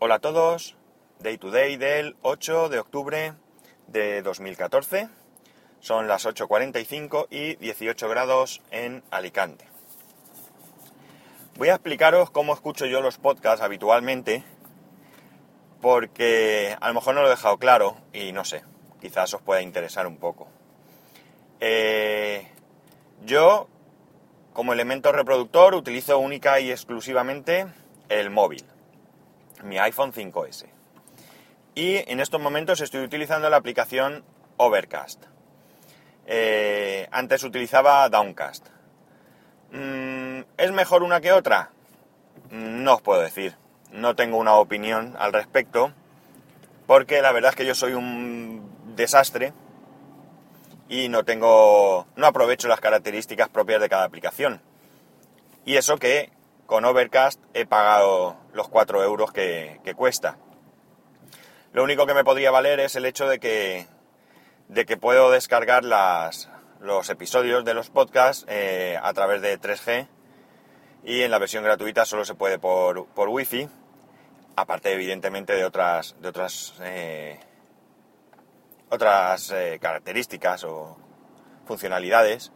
Hola a todos, Day to Day del 8 de octubre de 2014. Son las 8.45 y 18 grados en Alicante. Voy a explicaros cómo escucho yo los podcasts habitualmente, porque a lo mejor no lo he dejado claro y no sé, quizás os pueda interesar un poco. Eh, yo, como elemento reproductor, utilizo única y exclusivamente el móvil mi iPhone 5S. Y en estos momentos estoy utilizando la aplicación Overcast. Eh, antes utilizaba Downcast. Mm, ¿Es mejor una que otra? No os puedo decir. No tengo una opinión al respecto. Porque la verdad es que yo soy un desastre y no tengo. no aprovecho las características propias de cada aplicación. Y eso que con Overcast he pagado los 4 euros que, cuesta. Lo único que me podría valer es el hecho de que, de que puedo descargar los episodios de los podcasts eh, a través de 3G y en la versión gratuita solo se puede por, por Wi-Fi, aparte evidentemente de otras, de otras, eh, otras eh, características o funcionalidades.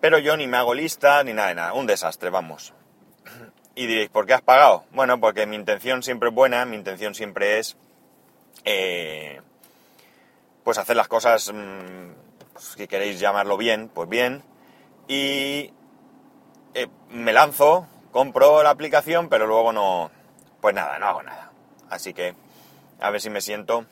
Pero yo ni me hago lista ni nada de nada, un desastre, vamos. Y diréis, ¿por qué has pagado? Bueno, porque mi intención siempre es buena, mi intención siempre es eh, pues hacer las cosas, mm, si queréis llamarlo bien, pues bien. Y eh, me lanzo, compro la aplicación, pero luego no, pues nada, no hago nada. Así que a ver si me siento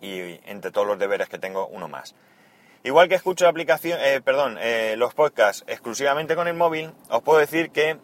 y entre todos los deberes que tengo, uno más. Igual que escucho aplicación, eh, perdón, los podcasts exclusivamente con el móvil, os puedo decir que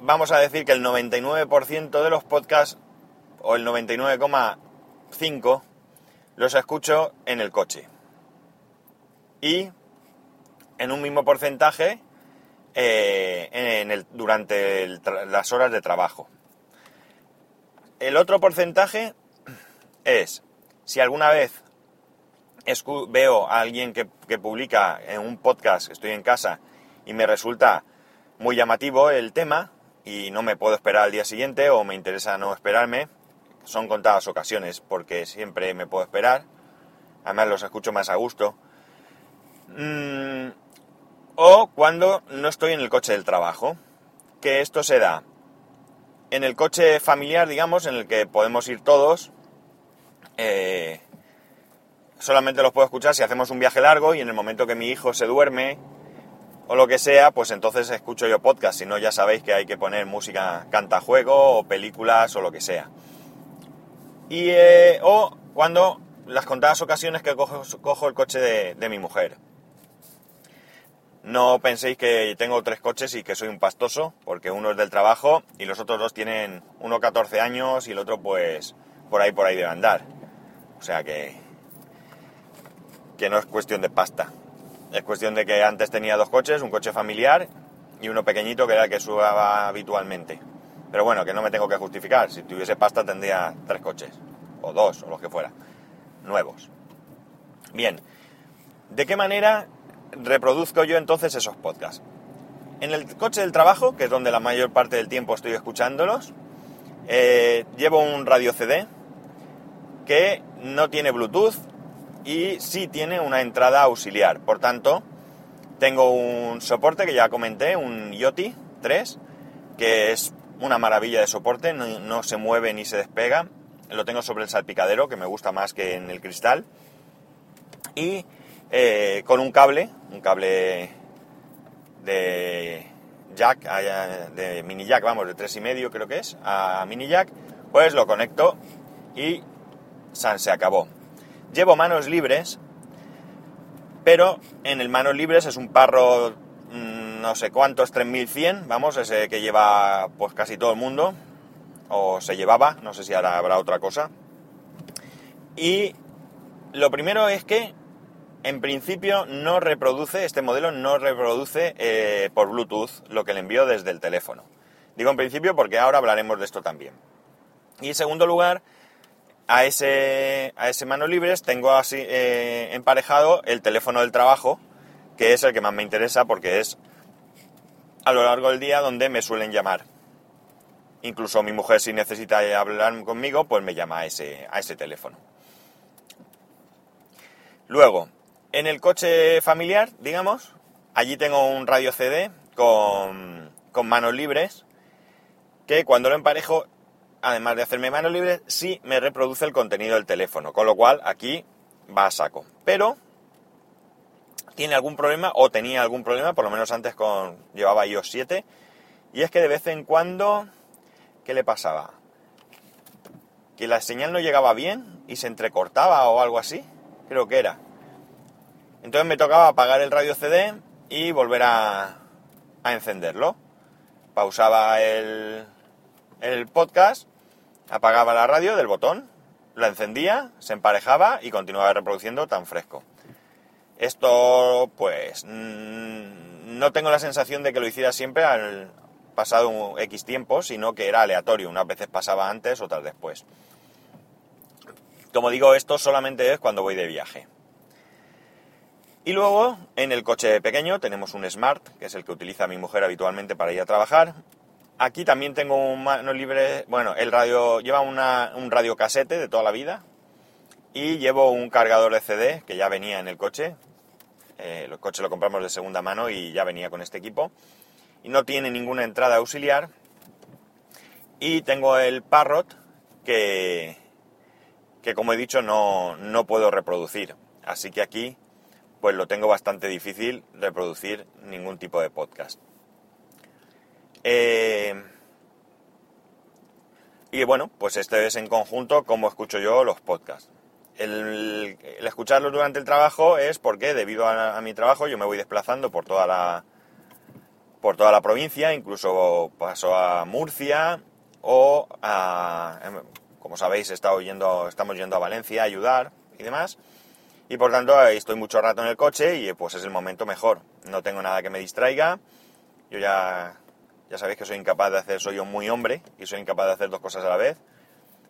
vamos a decir que el 99% de los podcasts, o el 99,5%, los escucho en el coche. Y en un mismo porcentaje eh, durante las horas de trabajo. El otro porcentaje es, si alguna vez veo a alguien que, que publica en un podcast, estoy en casa, y me resulta muy llamativo el tema, y no me puedo esperar al día siguiente o me interesa no esperarme. Son contadas ocasiones porque siempre me puedo esperar. Además los escucho más a gusto. Mm, o cuando no estoy en el coche del trabajo. Que esto se da en el coche familiar, digamos, en el que podemos ir todos. Eh, solamente los puedo escuchar si hacemos un viaje largo y en el momento que mi hijo se duerme o lo que sea, pues entonces escucho yo podcast, si no ya sabéis que hay que poner música cantajuego o películas o lo que sea. Y, eh, o cuando las contadas ocasiones que cojo, el coche de, mi mujer. No penséis que tengo tres coches y que soy un pastoso, porque uno es del trabajo y los otros dos tienen uno 14 años y el otro pues por ahí por ahí debe andar. O sea que que no es cuestión de pasta. Es cuestión de que antes tenía dos coches, un coche familiar y uno pequeñito que era el que subaba habitualmente. Pero bueno, que no me tengo que justificar. Si tuviese pasta tendría tres coches, o dos, o los que fuera, nuevos. Bien, ¿de qué manera reproduzco yo entonces esos podcasts? En el coche del trabajo, que es donde la mayor parte del tiempo estoy escuchándolos, eh, llevo un radio CD que no tiene Bluetooth y sí tiene una entrada auxiliar. Por tanto, tengo un soporte que ya comenté, un Yoti 3, que es una maravilla de soporte, no, se mueve ni se despega. Lo tengo sobre el salpicadero, que me gusta más que en el cristal. Y eh, con un cable, un cable de jack, de mini jack, vamos, de 3,5 creo que es, a mini jack, pues lo conecto y se acabó. Llevo manos libres, pero en el manos libres es un parro mm, no sé cuántos, 3100, vamos, ese que lleva pues casi todo el mundo, o se llevaba, no sé si ahora habrá otra cosa. Y lo primero es que en principio no reproduce, este modelo no reproduce eh, por Bluetooth lo que le envío desde el teléfono. Digo en principio porque ahora hablaremos de esto también. Y en segundo lugar, a ese, a ese manos libres tengo así eh, emparejado el teléfono del trabajo, que es el que más me interesa porque es a lo largo del día donde me suelen llamar. Incluso mi mujer si necesita hablar conmigo, pues me llama a ese, a ese teléfono. Luego, en el coche familiar, digamos, allí tengo un radio CD con, con manos libres que cuando lo emparejo, además de hacerme manos libres, sí me reproduce el contenido del teléfono, con lo cual aquí va a saco. Pero tiene algún problema o tenía algún problema, por lo menos antes con llevaba iOS 7, y es que de vez en cuando, ¿qué le pasaba? Que la señal no llegaba bien y se entrecortaba o algo así, creo que era. Entonces me tocaba apagar el radio CD y volver a, encenderlo. Pausaba el podcast, apagaba la radio del botón, la encendía, se emparejaba y continuaba reproduciendo tan fresco. Esto, pues, no tengo la sensación de que lo hiciera siempre al pasado un X tiempo, sino que era aleatorio. Unas veces pasaba antes, otras después. Como digo, esto solamente es cuando voy de viaje. Y luego, en el coche pequeño, tenemos un Smart, que es el que utiliza mi mujer habitualmente para ir a trabajar. Aquí también tengo un mano libre, bueno, el radio, lleva un radio casete de toda la vida, y llevo un cargador de CD que ya venía en el coche. Eh, el coche lo compramos de segunda mano y ya venía con este equipo. Y no tiene ninguna entrada auxiliar. Y tengo el Parrot que, que como he dicho no, no puedo reproducir. Así que aquí pues lo tengo bastante difícil reproducir ningún tipo de podcast. Eh, y bueno, pues este es en conjunto como escucho yo los podcasts. El, escucharlos durante el trabajo es porque debido a, mi trabajo yo me voy desplazando por toda la por toda la provincia, incluso paso a Murcia o a, em, como sabéis, estamos yendo a Valencia a ayudar y demás. Y por tanto estoy mucho rato en el coche y pues es el momento mejor. No tengo nada que me distraiga. Yo ya, ya sabéis que soy incapaz de hacer, soy yo muy hombre y soy incapaz de hacer dos cosas a la vez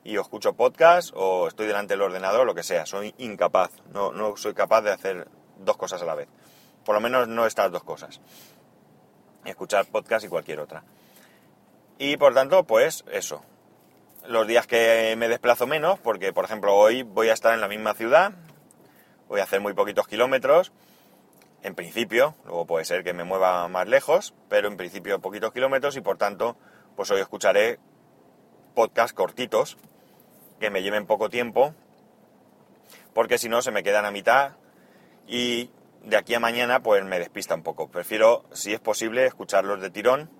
y o escucho podcast o estoy delante del ordenador, lo que sea. Soy incapaz, no, no soy capaz de hacer dos cosas a la vez. Por lo menos no estas dos cosas. Escuchar podcast y cualquier otra. Y por tanto, pues eso. Los días que me desplazo menos, porque por ejemplo hoy voy a estar en la misma ciudad, voy a hacer muy poquitos kilómetros, en principio, luego puede ser que me mueva más lejos, pero en principio poquitos kilómetros y por tanto, pues hoy escucharé podcast cortitos que me lleven poco tiempo, porque si no se me quedan a mitad y de aquí a mañana pues me despista un poco. Prefiero, si es posible, escucharlos de tirón,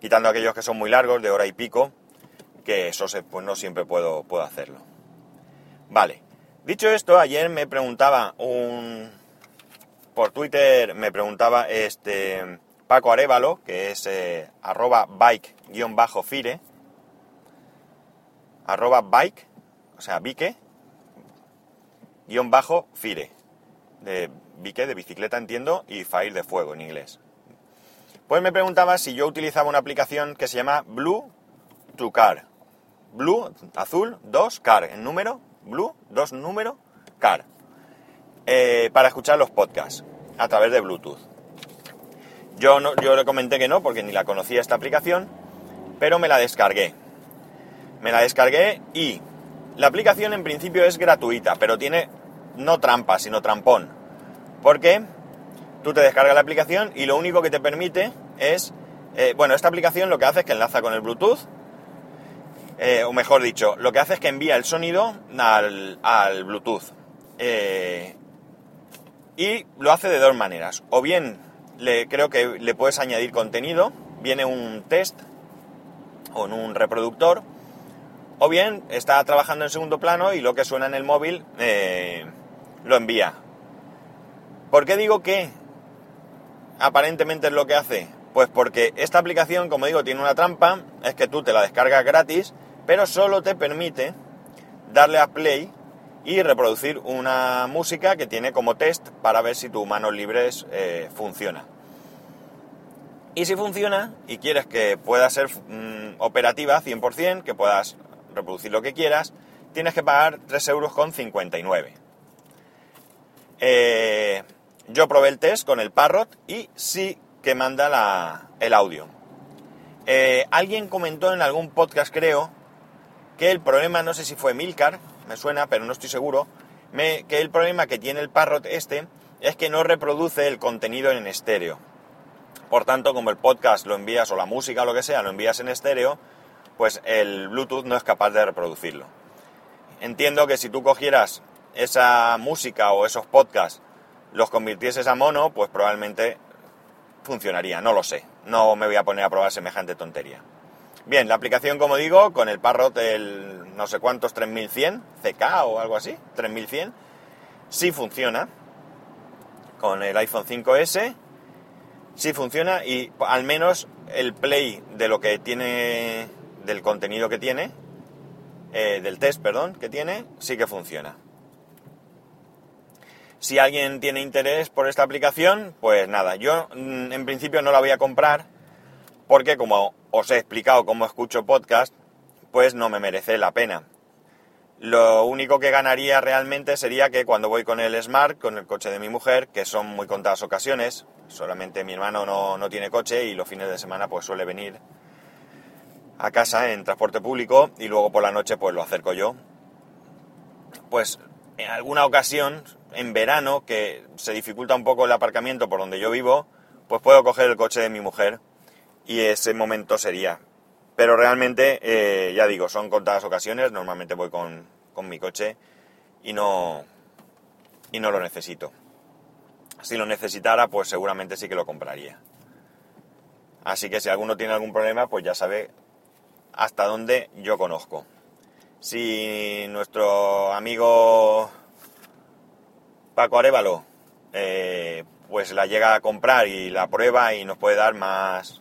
quitando aquellos que son muy largos, de hora y pico, que eso pues no siempre puedo, puedo hacerlo. Vale, dicho esto, ayer me preguntaba un... por Twitter me preguntaba este Paco Arevalo, que es eh, arroba bike-fire, arroba bike, o sea, bique, guion bajo, fire. De bique, de bicicleta entiendo, y fire de fuego en inglés. Pues me preguntaba si yo utilizaba una aplicación que se llama Blue to Car. Blue, azul, 2, car, en número, Blue, 2 número, car. Eh, para escuchar los podcasts a través de Bluetooth. Yo, no, yo le comenté que no, porque ni la conocía esta aplicación, pero me la descargué. Me la descargué y la aplicación en principio es gratuita, pero tiene no trampa, sino trampón. Porque tú te descargas la aplicación y lo único que te permite es, eh, bueno, esta aplicación lo que hace es que enlaza con el Bluetooth, eh, o mejor dicho, lo que hace es que envía el sonido al, Bluetooth. Y lo hace de dos maneras. O bien le, creo que le puedes añadir contenido, viene un test o un reproductor, o bien está trabajando en segundo plano y lo que suena en el móvil eh, lo envía. ¿Por qué digo que aparentemente es lo que hace? Pues porque esta aplicación, como digo, tiene una trampa, es que tú te la descargas gratis, pero solo te permite darle a play y reproducir una música que tiene como test para ver si tu manos libres eh, funciona. Y si funciona y quieres que pueda ser mm, operativa 100%, que puedas reproducir lo que quieras, tienes que pagar 3,59 euros. Eh, yo probé el test con el Parrot y sí que manda el audio. Eh, alguien comentó en algún podcast, creo, que el problema, no sé si fue Milcar, me suena, pero no estoy seguro, que el problema que tiene el Parrot este es que no reproduce el contenido en estéreo. Por tanto, como el podcast lo envías o la música o lo que sea, lo envías en estéreo, pues el Bluetooth no es capaz de reproducirlo. Entiendo que si tú cogieras esa música o esos podcasts, los convirtieses a mono, pues probablemente funcionaría, no lo sé. No me voy a poner a probar semejante tontería. Bien, la aplicación, como digo, con el Parrot, el no sé cuántos 3100, CK o algo así, 3100, sí funciona. Con el iPhone 5S, sí funciona y al menos el play de lo que tiene, del contenido que tiene, eh, del test, perdón, que tiene, sí que funciona. Si alguien tiene interés por esta aplicación, pues nada, yo mm, en principio no la voy a comprar porque como os he explicado cómo escucho podcast, pues no me merece la pena. Lo único que ganaría realmente sería que cuando voy con el Smart, con el coche de mi mujer, que son muy contadas ocasiones, solamente mi hermano no, no tiene coche y los fines de semana pues suele venir a casa en transporte público y luego por la noche pues lo acerco yo. Pues en alguna ocasión, en verano, que se dificulta un poco el aparcamiento por donde yo vivo, pues puedo coger el coche de mi mujer y ese momento sería. Pero realmente, eh, ya digo, son contadas ocasiones, normalmente voy con, con, mi coche y no, y no lo necesito. Si lo necesitara, pues seguramente sí que lo compraría. Así que si alguno tiene algún problema, pues ya sabe hasta dónde yo conozco. Si nuestro amigo Paco Arevalo eh, pues la llega a comprar y la prueba y nos puede dar más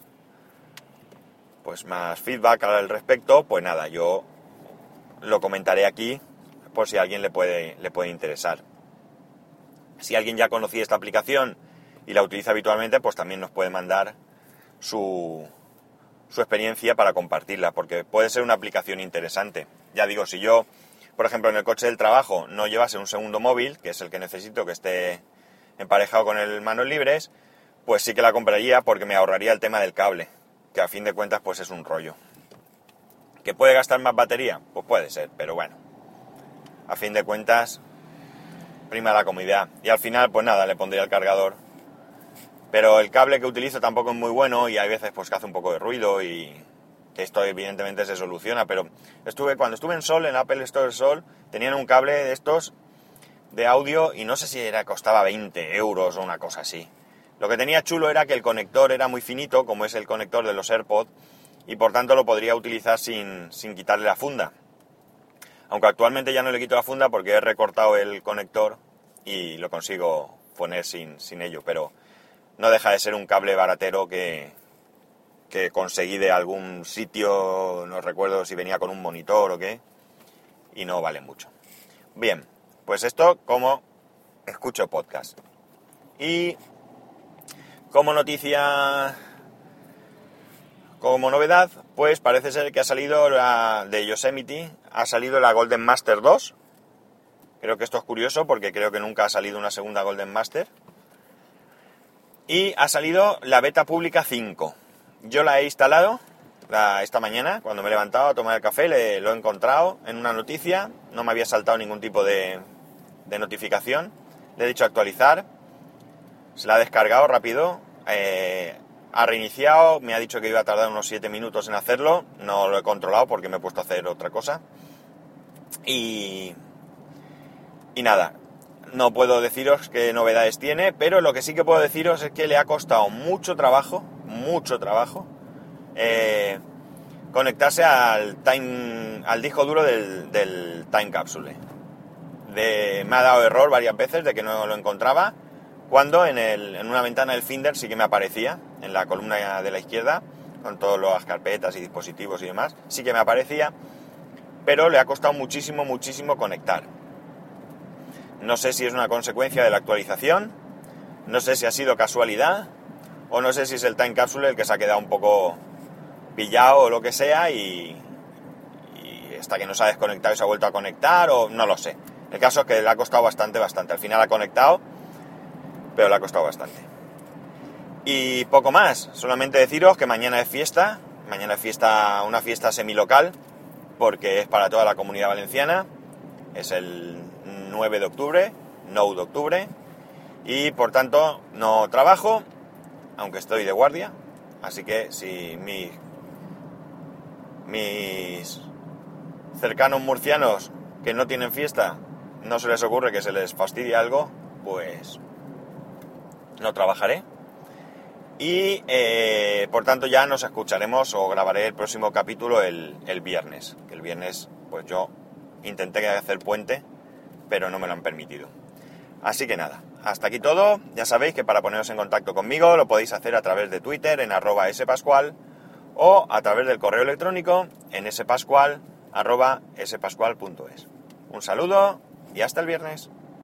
pues más feedback al respecto, pues nada, yo lo comentaré aquí por si a alguien le puede, le puede interesar. Si alguien ya conocía esta aplicación y la utiliza habitualmente, pues también nos puede mandar su, su experiencia para compartirla, porque puede ser una aplicación interesante. Ya digo, si yo, por ejemplo, en el coche del trabajo no llevase un segundo móvil, que es el que necesito que esté emparejado con el manos libres, pues sí que la compraría porque me ahorraría el tema del cable que a fin de cuentas pues es un rollo. ¿Que puede gastar más batería? Pues puede ser, pero bueno. A fin de cuentas, prima la comodidad. Y al final, pues nada, le pondría el cargador. Pero el cable que utilizo tampoco es muy bueno y hay veces pues que hace un poco de ruido y esto evidentemente se soluciona. Pero estuve cuando estuve en Sol, en Apple Store Sol, tenían un cable de estos de audio y no sé si era costaba 20 euros o una cosa así. Lo que tenía chulo era que el conector era muy finito, como es el conector de los AirPods, y por tanto lo podría utilizar sin, quitarle la funda. Aunque actualmente ya no le quito la funda porque he recortado el conector y lo consigo poner sin, sin ello, pero no deja de ser un cable baratero que, que conseguí de algún sitio, no recuerdo si venía con un monitor o qué, y no vale mucho. Bien, pues esto como escucho podcast. Y como noticia, como novedad, pues parece ser que ha salido la, de Yosemite, ha salido la Golden Master 2. Creo que esto es curioso porque creo que nunca ha salido una segunda Golden Master. Y ha salido la beta pública 5. Yo la he instalado esta mañana, cuando me he levantado a tomar el café, le, lo he encontrado en una noticia, no me había saltado ningún tipo de, de notificación. Le he dicho actualizar, se la ha descargado rápido, eh, ha reiniciado, me ha dicho que iba a tardar unos 7 minutos en hacerlo, no lo he controlado porque me he puesto a hacer otra cosa. Y, y nada, no puedo deciros qué novedades tiene, pero lo que sí que puedo deciros es que le ha costado mucho trabajo, mucho trabajo, eh, conectarse al, time, al disco duro del, Time Capsule. Me ha dado error varias veces de que no lo encontraba cuando en, una ventana del Finder sí que me aparecía, en la columna de la izquierda, con todas las carpetas y dispositivos y demás, sí que me aparecía, pero le ha costado muchísimo, muchísimo conectar. No sé si es una consecuencia de la actualización, no sé si ha sido casualidad, o no sé si es el Time Capsule el que se ha quedado un poco pillado o lo que sea y, y hasta que no se ha desconectado y se ha vuelto a conectar, o no lo sé. El caso es que le ha costado bastante, bastante. Al final ha conectado pero le ha costado bastante. Y poco más, solamente deciros que mañana es fiesta, Mañana es fiesta, una fiesta semilocal, porque es para toda la comunidad valenciana. Es el 9 de octubre, 9 de octubre. Y por tanto no trabajo, aunque estoy de guardia. Así que si mi, mis cercanos murcianos que no tienen fiesta no se les ocurre que se les fastidie algo, pues no trabajaré. Y eh, por tanto ya nos escucharemos o grabaré el próximo capítulo el, el viernes. Que el viernes pues yo intenté hacer puente, pero no me lo han permitido. Así que nada, hasta aquí todo. Ya sabéis que para poneros en contacto conmigo lo podéis hacer a través de Twitter en arroba spascual o a través del correo electrónico en spascual arroba spascual.es. Un saludo y hasta el viernes.